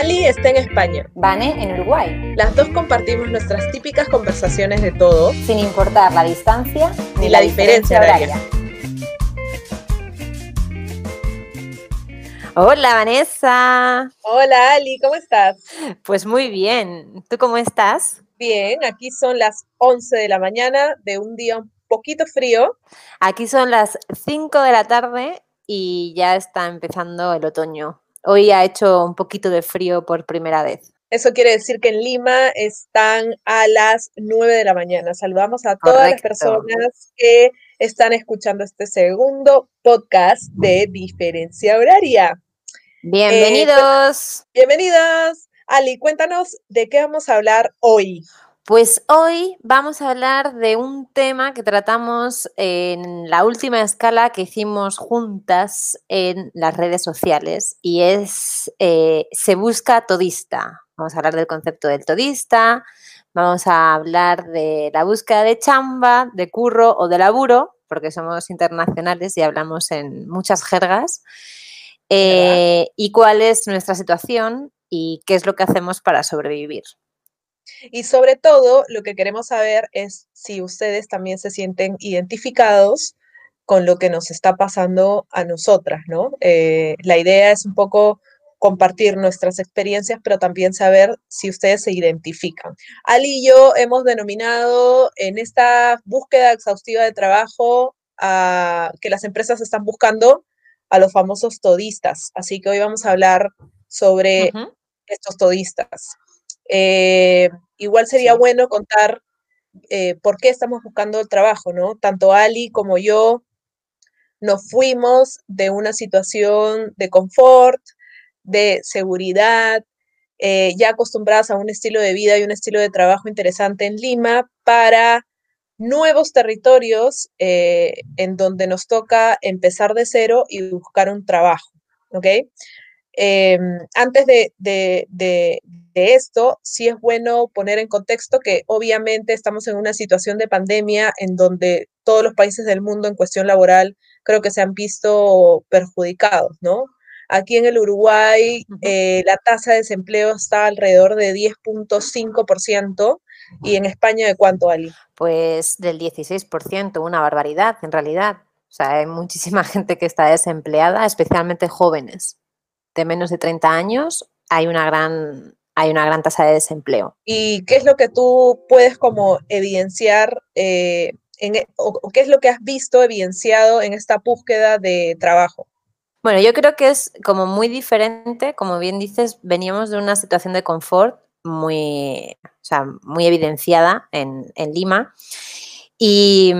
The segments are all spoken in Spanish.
Ali está en España. Vane en Uruguay. Las dos compartimos nuestras típicas conversaciones de todo, sin importar la distancia ni, la, diferencia, horaria. Hola Vanessa. Hola Ali, ¿cómo estás? Pues muy bien. ¿Tú cómo estás? Bien, aquí son las 11 de la mañana de un día un poquito frío. Aquí son las 5 de la tarde y ya está empezando el otoño. Hoy ha hecho un poquito de frío por primera vez. Eso quiere decir que en Lima están a las 9 de la mañana. Saludamos a todas las personas que están escuchando este segundo podcast de Diferencia Horaria. Bienvenidos. Eh, bienvenidos. Ali, cuéntanos de qué vamos a hablar hoy. Pues hoy vamos a hablar de un tema que tratamos en la última escala que hicimos juntas en las redes sociales y es eh, se busca todista. Vamos a hablar del concepto del todista, vamos a hablar de la búsqueda de chamba, de curro o de laburo, porque somos internacionales y hablamos en muchas jergas, eh, y cuál es nuestra situación y qué es lo que hacemos para sobrevivir. Y sobre todo, lo que queremos saber es si ustedes también se sienten identificados con lo que nos está pasando a nosotras, ¿no? Eh, la idea es un poco compartir nuestras experiencias, pero también saber si ustedes se identifican. Ali y yo hemos denominado en esta búsqueda exhaustiva de trabajo a, que las empresas están buscando a los famosos todistas. Así que hoy vamos a hablar sobre estos todistas. Eh, igual sería bueno contar eh, por qué estamos buscando el trabajo, ¿no? Tanto Ali como yo nos fuimos de una situación de confort, de seguridad, eh, ya acostumbradas a un estilo de vida y un estilo de trabajo interesante en Lima para nuevos territorios en donde nos toca empezar de cero y buscar un trabajo, ¿ok? Em, antes de, esto, sí es bueno poner en contexto que obviamente estamos en una situación de pandemia en donde todos los países del mundo en cuestión laboral creo que se han visto perjudicados, ¿no? Aquí en el Uruguay eh, la tasa de desempleo está alrededor de 10.5% y en España de cuánto, Ali? Pues del 16%, una barbaridad en realidad. O sea, hay muchísima gente que está desempleada, especialmente jóvenes de menos de 30 años hay una gran, hay una gran tasa de desempleo. ¿Y qué es lo que tú puedes como evidenciar eh, en, e, o, qué es lo que has visto evidenciado en esta búsqueda de trabajo? Bueno, yo creo que es como muy diferente, como bien dices, veníamos de una situación de confort muy, muy evidenciada en, Lima y,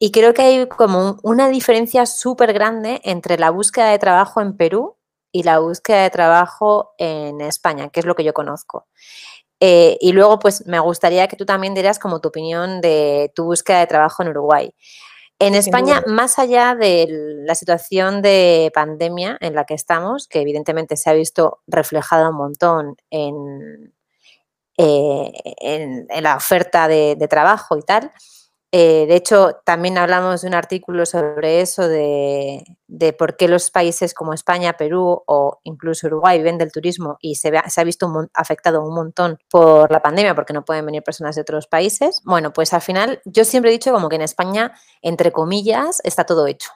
y, creo que hay como una diferencia súper grande entre la búsqueda de trabajo en Perú y la búsqueda de trabajo en España, que es lo que yo conozco. Eh, y luego, pues me gustaría que tú también dieras como tu opinión de tu búsqueda de trabajo en Uruguay. En España, más allá de la situación de pandemia en la que estamos, que evidentemente se ha visto reflejada un montón en, eh, en, la oferta de, de trabajo y tal, eh, de hecho, también hablamos de un artículo sobre eso, de, por qué los países como España, Perú o incluso Uruguay viven del turismo y se, se ha visto afectado un montón por la pandemia porque no pueden venir personas de otros países. Bueno, pues al final yo siempre he dicho como que en España, entre comillas, está todo hecho.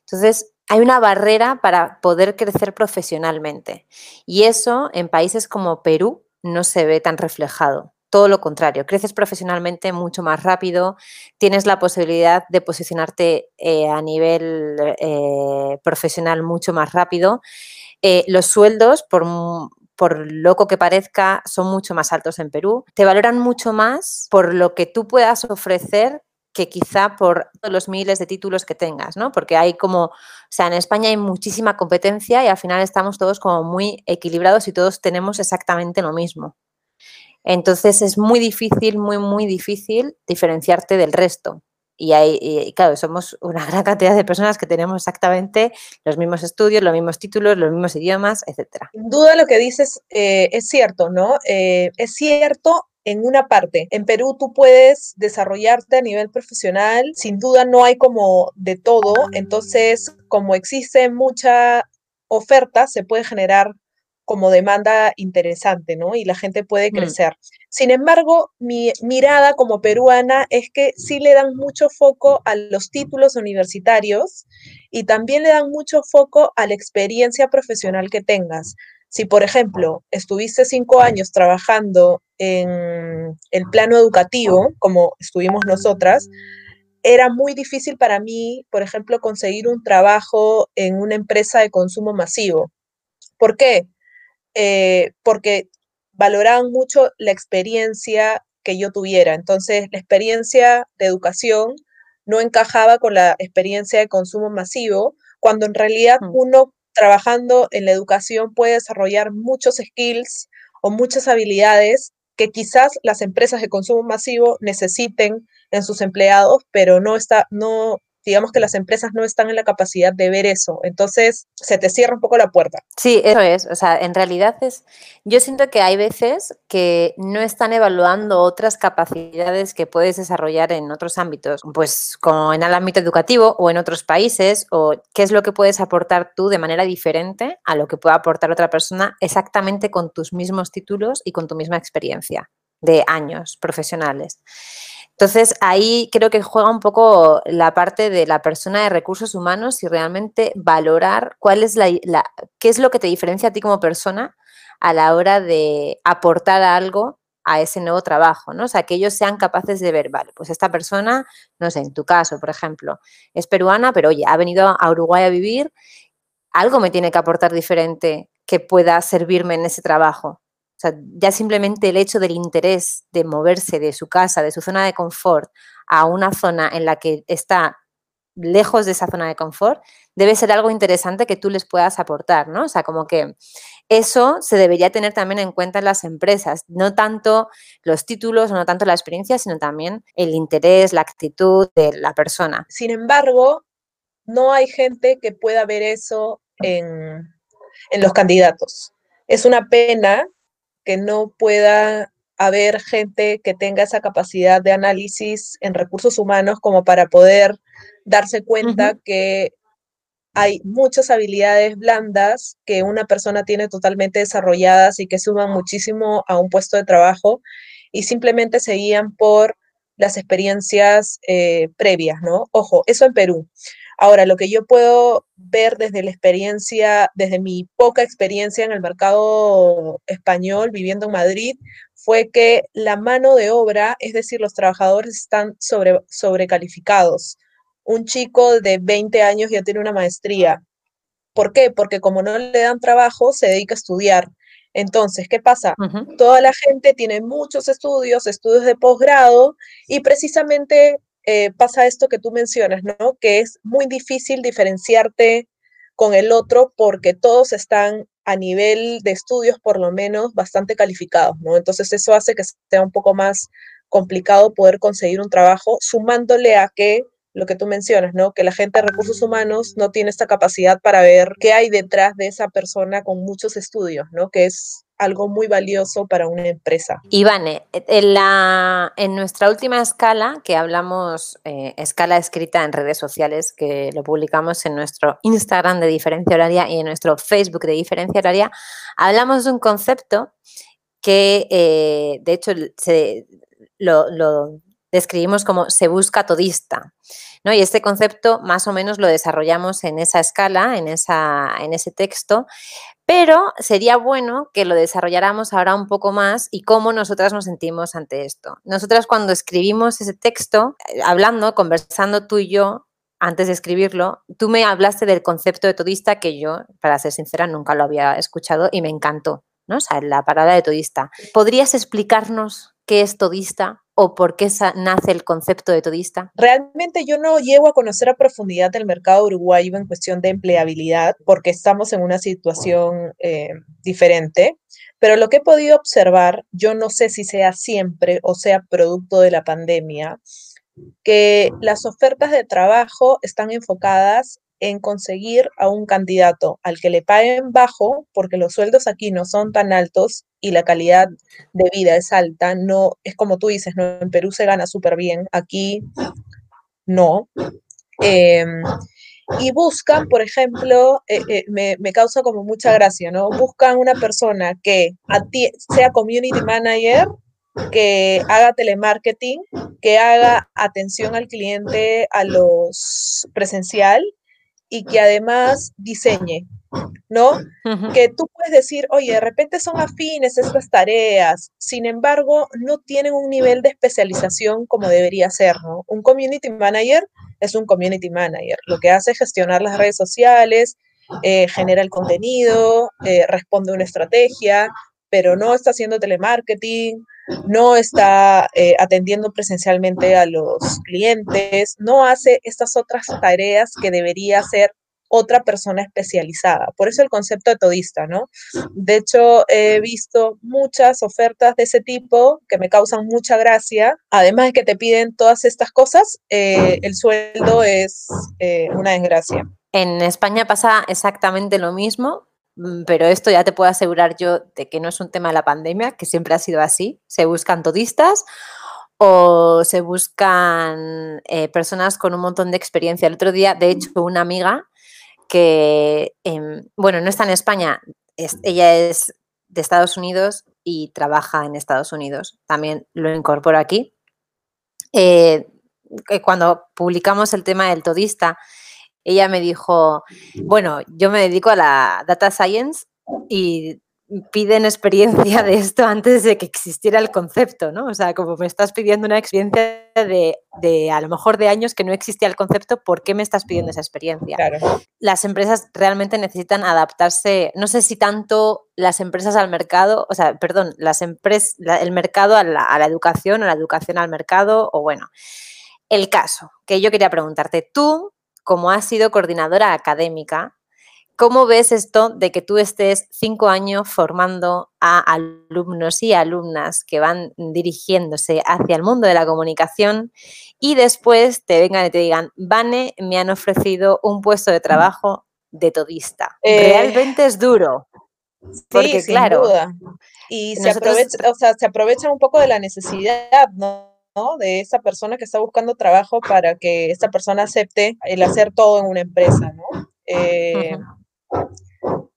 Entonces, hay una barrera para poder crecer profesionalmente y eso en países como Perú no se ve tan reflejado todo lo contrario, creces profesionalmente mucho más rápido, tienes la posibilidad de posicionarte eh, a nivel eh, profesional mucho más rápido. Eh, los sueldos, por, por loco que parezca, son mucho más altos en Perú. Te valoran mucho más por lo que tú puedas ofrecer que quizá por los miles de títulos que tengas, ¿no? Porque hay como, o sea, en España hay muchísima competencia y al final estamos todos como muy equilibrados y todos tenemos exactamente lo mismo. Entonces es muy difícil, muy, muy difícil diferenciarte del resto. Y, hay, claro, somos una gran cantidad de personas que tenemos exactamente los mismos estudios, los mismos títulos, los mismos idiomas, etc. Sin duda lo que dices eh, es cierto, ¿no? Eh, es cierto en una parte. En Perú tú puedes desarrollarte a nivel profesional, sin duda no hay como de todo, entonces como existe mucha oferta, se puede generar como demanda interesante, ¿no? Y la gente puede Mm. crecer. Sin embargo, mi mirada como peruana es que sí le dan mucho foco a los títulos universitarios y también le dan mucho foco a la experiencia profesional que tengas. Si, por ejemplo, estuviste cinco años trabajando en el plano educativo, como estuvimos nosotras, era muy difícil para mí, por ejemplo, conseguir un trabajo en una empresa de consumo masivo. ¿Por qué? Eh, porque valoraban mucho la experiencia que yo tuviera. Entonces, la experiencia de educación no encajaba con la experiencia de consumo masivo, cuando en realidad Mm. uno trabajando en la educación puede desarrollar muchos skills o muchas habilidades que quizás las empresas de consumo masivo necesiten en sus empleados, pero no está, no, digamos que las empresas no están en la capacidad de ver eso. Entonces, se te cierra un poco la puerta. Sí, eso es. O sea, en realidad es. Yo siento que hay veces que no están evaluando otras capacidades que puedes desarrollar en otros ámbitos, pues como en el ámbito educativo o en otros países, o qué es lo que puedes aportar tú de manera diferente a lo que pueda aportar otra persona exactamente con tus mismos títulos y con tu misma experiencia de años profesionales. Entonces, ahí creo que juega un poco la parte de la persona de recursos humanos y realmente valorar cuál es la, qué es lo que te diferencia a ti como persona a la hora de aportar algo a ese nuevo trabajo, ¿no? O sea, que ellos sean capaces de ver, vale, pues esta persona, no sé, en tu caso, por ejemplo, es peruana, pero oye, ha venido a Uruguay a vivir, algo me tiene que aportar diferente que pueda servirme en ese trabajo. O sea, ya simplemente el hecho del interés de moverse de su casa, de su zona de confort, a una zona en la que está lejos de esa zona de confort, debe ser algo interesante que tú les puedas aportar, ¿no? O sea, como que eso se debería tener también en cuenta en las empresas, no tanto los títulos, no tanto la experiencia, sino también el interés, la actitud de la persona. Sin embargo, no hay gente que pueda ver eso en, en los candidatos. Es una pena que no pueda haber gente que tenga esa capacidad de análisis en recursos humanos como para poder darse cuenta uh -huh. que hay muchas habilidades blandas que una persona tiene totalmente desarrolladas y que suman muchísimo a un puesto de trabajo y simplemente se guían por las experiencias eh, previas, ¿no? Ojo, eso en Perú. Ahora, lo que yo puedo ver desde la experiencia, desde mi poca experiencia en el mercado español viviendo en Madrid, fue que la mano de obra, es decir, los trabajadores están sobre, sobrecalificados. Un chico de 20 años ya tiene una maestría. ¿Por qué? Porque como no le dan trabajo, se dedica a estudiar. Entonces, ¿qué pasa? Uh -huh. Toda la gente tiene muchos estudios, estudios de posgrado, y precisamente eh, pasa esto que tú mencionas, ¿no? Que es muy difícil diferenciarte con el otro porque todos están a nivel de estudios, por lo menos, bastante calificados, ¿no? Entonces, eso hace que sea un poco más complicado poder conseguir un trabajo, sumándole a que lo que tú mencionas, ¿no? Que la gente de recursos humanos no tiene esta capacidad para ver qué hay detrás de esa persona con muchos estudios, ¿no? Que es algo muy valioso para una empresa. Ivane, en, la, en nuestra última escala, que hablamos, eh, escala escrita en redes sociales, que lo publicamos en nuestro Instagram de diferencia horaria y en nuestro Facebook de diferencia horaria, hablamos de un concepto que, eh, de hecho, lo describimos como se busca todista. ¿No? Y este concepto más o menos lo desarrollamos en esa escala, en, esa, en ese texto, pero sería bueno que lo desarrolláramos ahora un poco más y cómo nosotras nos sentimos ante esto. Nosotras cuando escribimos ese texto, eh, hablando, conversando tú y yo, antes de escribirlo, tú me hablaste del concepto de todista que yo, para ser sincera, nunca lo había escuchado y me encantó, ¿no? La palabra de todista. ¿Podrías explicarnos qué es todista o por qué nace el concepto de todista? Realmente yo no llego a conocer a profundidad el mercado uruguayo en cuestión de empleabilidad porque estamos en una situación eh, diferente, pero lo que he podido observar, yo no sé si sea siempre o sea producto de la pandemia, que las ofertas de trabajo están enfocadas en conseguir a un candidato al que le paguen bajo, porque los sueldos aquí no son tan altos y la calidad de vida es alta, no es como tú dices, ¿no? en Perú se gana súper bien, aquí no. Eh, y buscan, por ejemplo, eh, eh, me, me, causa como mucha gracia, ¿no? Buscan una persona que sea community manager, que haga telemarketing, que haga atención al cliente a los presencial y que además diseñe, ¿no? Que tú puedes decir, oye, de repente son afines estas tareas, sin embargo, no tienen un nivel de especialización como debería ser, ¿no? Un community manager es un community manager, lo que hace es gestionar las redes sociales, eh, genera el contenido, eh, responde una estrategia, pero no está haciendo telemarketing, no está eh, atendiendo presencialmente a los clientes, no hace estas otras tareas que debería hacer otra persona especializada. Por eso el concepto de todista, ¿no? De hecho, he visto muchas ofertas de ese tipo que me causan mucha gracia. Además de que te piden todas estas cosas, eh, el sueldo es eh, una desgracia. En España pasa exactamente lo mismo. Mm, pero esto ya te puedo asegurar yo de que no es un tema de la pandemia, que siempre ha sido así. Se buscan todistas o se buscan eh, personas con un montón de experiencia. El otro día, de hecho, una amiga que, em, bueno, no está en España, ella es de Estados Unidos y trabaja en Estados Unidos. También lo incorporo aquí. Eh, cuando publicamos el tema del todista, ella me dijo, bueno, yo me dedico a la data science y piden experiencia de esto antes de que existiera el concepto, ¿no? O sea, como me estás pidiendo una experiencia de, a lo mejor de años que no existía el concepto, ¿por qué me estás pidiendo esa experiencia? Las empresas realmente necesitan adaptarse, no sé si tanto las empresas al mercado, o sea, perdón, las empresas, el mercado a la, a la educación o la educación al mercado, o bueno, el caso que yo quería preguntarte, tú como has sido coordinadora académica, ¿cómo ves esto de que tú estés cinco años formando a alumnos y alumnas que van dirigiéndose hacia el mundo de la comunicación y después te vengan y te digan, Vane, me han ofrecido un puesto de trabajo de todista? Eh, Realmente es duro. Porque, sí, claro. Y se, aprovecha, o sea, se aprovecha un poco de la necesidad, ¿no? De esa persona que está buscando trabajo para que esta persona acepte el hacer todo en una empresa, ¿no? Eh,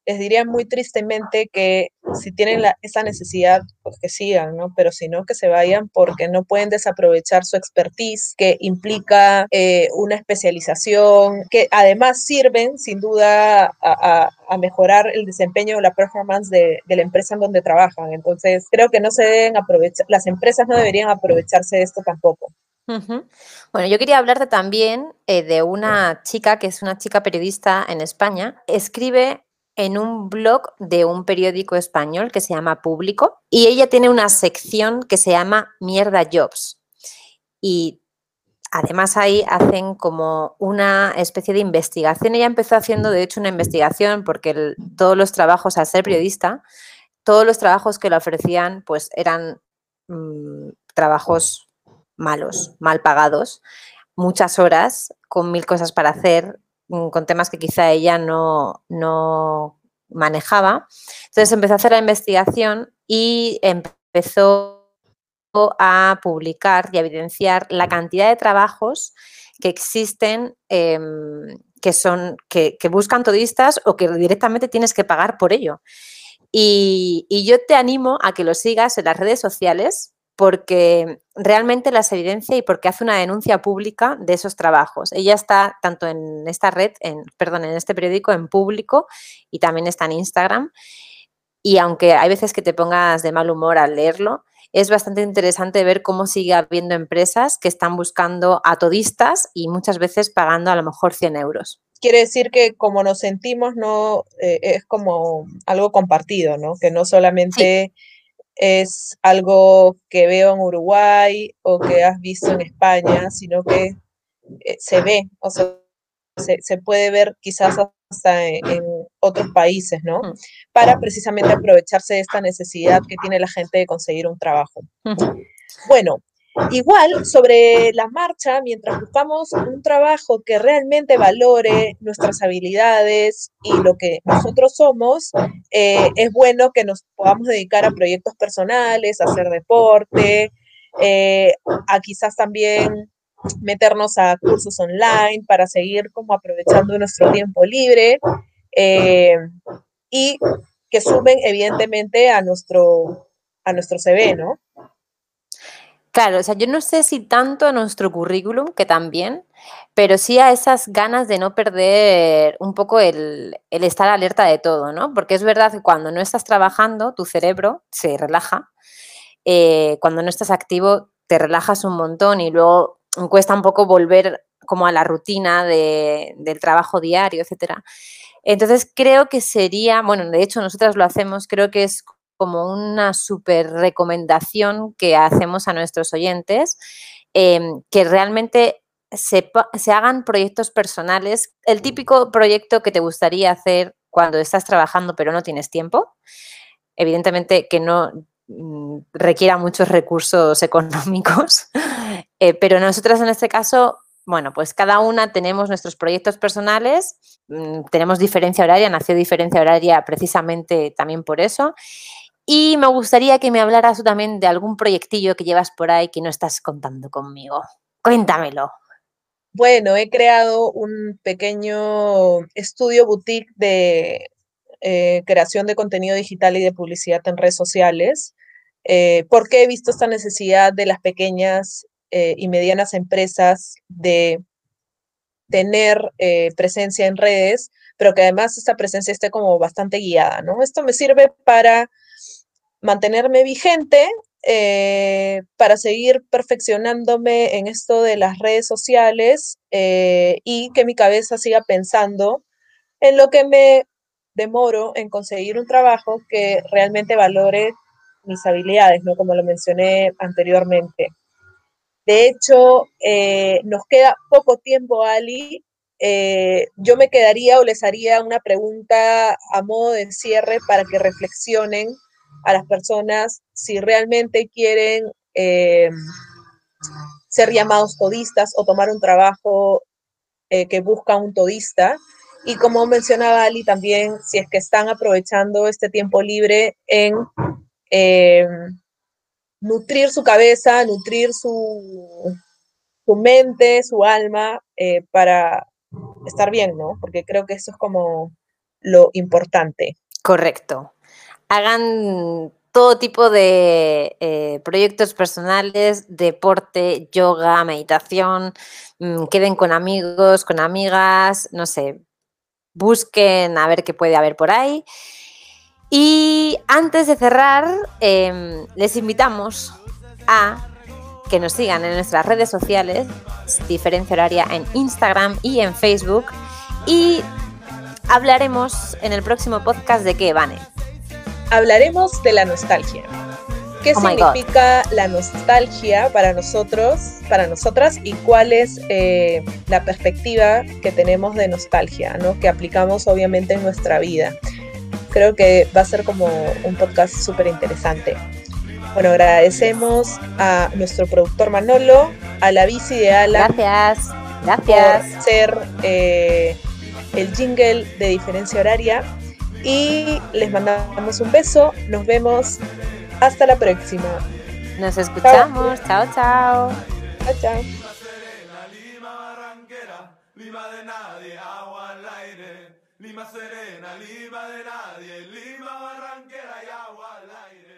les diría muy tristemente que si tienen esa necesidad, pues que sigan, ¿no? Pero si no, que se vayan porque no pueden desaprovechar su expertise, que implica eh, una especialización, que además sirven sin duda a, mejorar el desempeño o la performance de, la empresa en donde trabajan. Entonces, creo que no se deben aprovechar, las empresas no deberían aprovecharse de esto tampoco. Bueno, yo quería hablarte también eh, de una chica que es una chica periodista en España. Escribe en un blog de un periódico español que se llama Público y ella tiene una sección que se llama Mierda Jobs. Y además ahí hacen como una especie de investigación. Ella empezó haciendo, de hecho, una investigación porque todos los trabajos, al ser periodista, todos los trabajos que le ofrecían pues eran mm, trabajos malos, mal pagados, muchas horas, con mil cosas para hacer, con temas que quizá ella no, no manejaba. Entonces empezó a hacer la investigación y empezó a publicar y a evidenciar la cantidad de trabajos que existen em, que son que, buscan todistas o que directamente tienes que pagar por ello. Y, y, yo te animo a que lo sigas en las redes sociales porque realmente las evidencia y porque hace una denuncia pública de esos trabajos. Ella está tanto en esta red, en, perdón, en este periódico en público y también está en Instagram. Y aunque hay veces que te pongas de mal humor al leerlo, es bastante interesante ver cómo sigue habiendo empresas que están buscando a todistas y muchas veces pagando a lo mejor 100 euros. Quiere decir que como nos sentimos, no eh, es como algo compartido, ¿no? Que no solamente es algo que veo en Uruguay o que has visto en España, sino que eh, se ve, o sea, se, puede ver quizás hasta en, otros países, ¿no? Mm. Para precisamente aprovecharse de esta necesidad que tiene la gente de conseguir un trabajo. Bueno, Igual, sobre la marcha, mientras buscamos un trabajo que realmente valore nuestras habilidades y lo que nosotros somos, eh, es bueno que nos podamos dedicar a proyectos personales, a hacer deporte, eh, a quizás también meternos a cursos online, para seguir como aprovechando nuestro tiempo libre eh, y que sumen evidentemente a nuestro, a nuestro CV, ¿no? Claro, o sea, yo no sé si tanto a nuestro currículum, que también, pero sí a esas ganas de no perder un poco el, estar alerta de todo, ¿no? Porque es verdad que cuando no estás trabajando, tu cerebro se relaja. Eh, cuando no estás activo, te relajas un montón y luego cuesta un poco volver como a la rutina del trabajo diario, etcétera. Entonces creo que sería, bueno, de hecho nosotras lo hacemos, creo que es como una súper recomendación que hacemos a nuestros oyentes, em, que realmente se, hagan proyectos personales, el típico proyecto que te gustaría hacer cuando estás trabajando pero no tienes tiempo. Evidentemente que no mm, requiera muchos recursos económicos, eh, pero nosotras en este caso bueno, pues cada una tenemos nuestros proyectos personales, mm, tenemos diferencia horaria, nació diferencia horaria precisamente también por eso. Y me gustaría que me hablaras también de algún proyectillo que llevas por ahí que no estás contando conmigo. Cuéntamelo. Bueno, he creado un pequeño estudio boutique de eh, creación de contenido digital y de publicidad en redes sociales, eh, porque he visto esta necesidad de las pequeñas eh, y medianas empresas de tener presencia en redes, pero que además esta presencia esté como bastante guiada, ¿no? Esto me sirve para mantenerme vigente eh, para seguir perfeccionándome en esto de las redes sociales eh, y que mi cabeza siga pensando en lo que me demoro en conseguir un trabajo que realmente valore mis habilidades, ¿no? Como lo mencioné anteriormente. De hecho, eh, nos queda poco tiempo, Ali. yo me quedaría o les haría una pregunta a modo de cierre para que reflexionen a las personas si realmente quieren eh, ser llamados todistas o tomar un trabajo eh, que busca un todista. Y como mencionaba Ali también, si es que están aprovechando este tiempo libre en eh, nutrir su cabeza, nutrir su, su mente, su alma, para estar bien, ¿no? Porque creo que eso es como lo importante. Correcto hagan todo tipo de eh, proyectos personales, deporte, yoga, meditación, mm, queden con amigos, con amigas, no sé, busquen a ver qué puede haber por ahí. Y antes de cerrar, em, les invitamos a que nos sigan en nuestras redes sociales, diferencia horaria en Instagram y en Facebook. Y hablaremos en el próximo podcast de qué, Vane hablaremos de la nostalgia. ¿Qué oh significa la nostalgia para nosotros, para nosotras, y cuál es eh, la perspectiva que tenemos de nostalgia, ¿no? que aplicamos obviamente en nuestra vida? Creo que va a ser como un podcast súper interesante. Bueno, agradecemos a nuestro productor Manolo, a la bici de Ala. Gracias, gracias. Por ser eh, el jingle de diferencia horaria y les mandamos un beso. Nos vemos. Hasta la próxima. Nos escuchamos. Chao, chao. Chao, chao. Lima de nadie, agua al aire. Lima serena, Lima de nadie. Lima barranquera y agua al aire.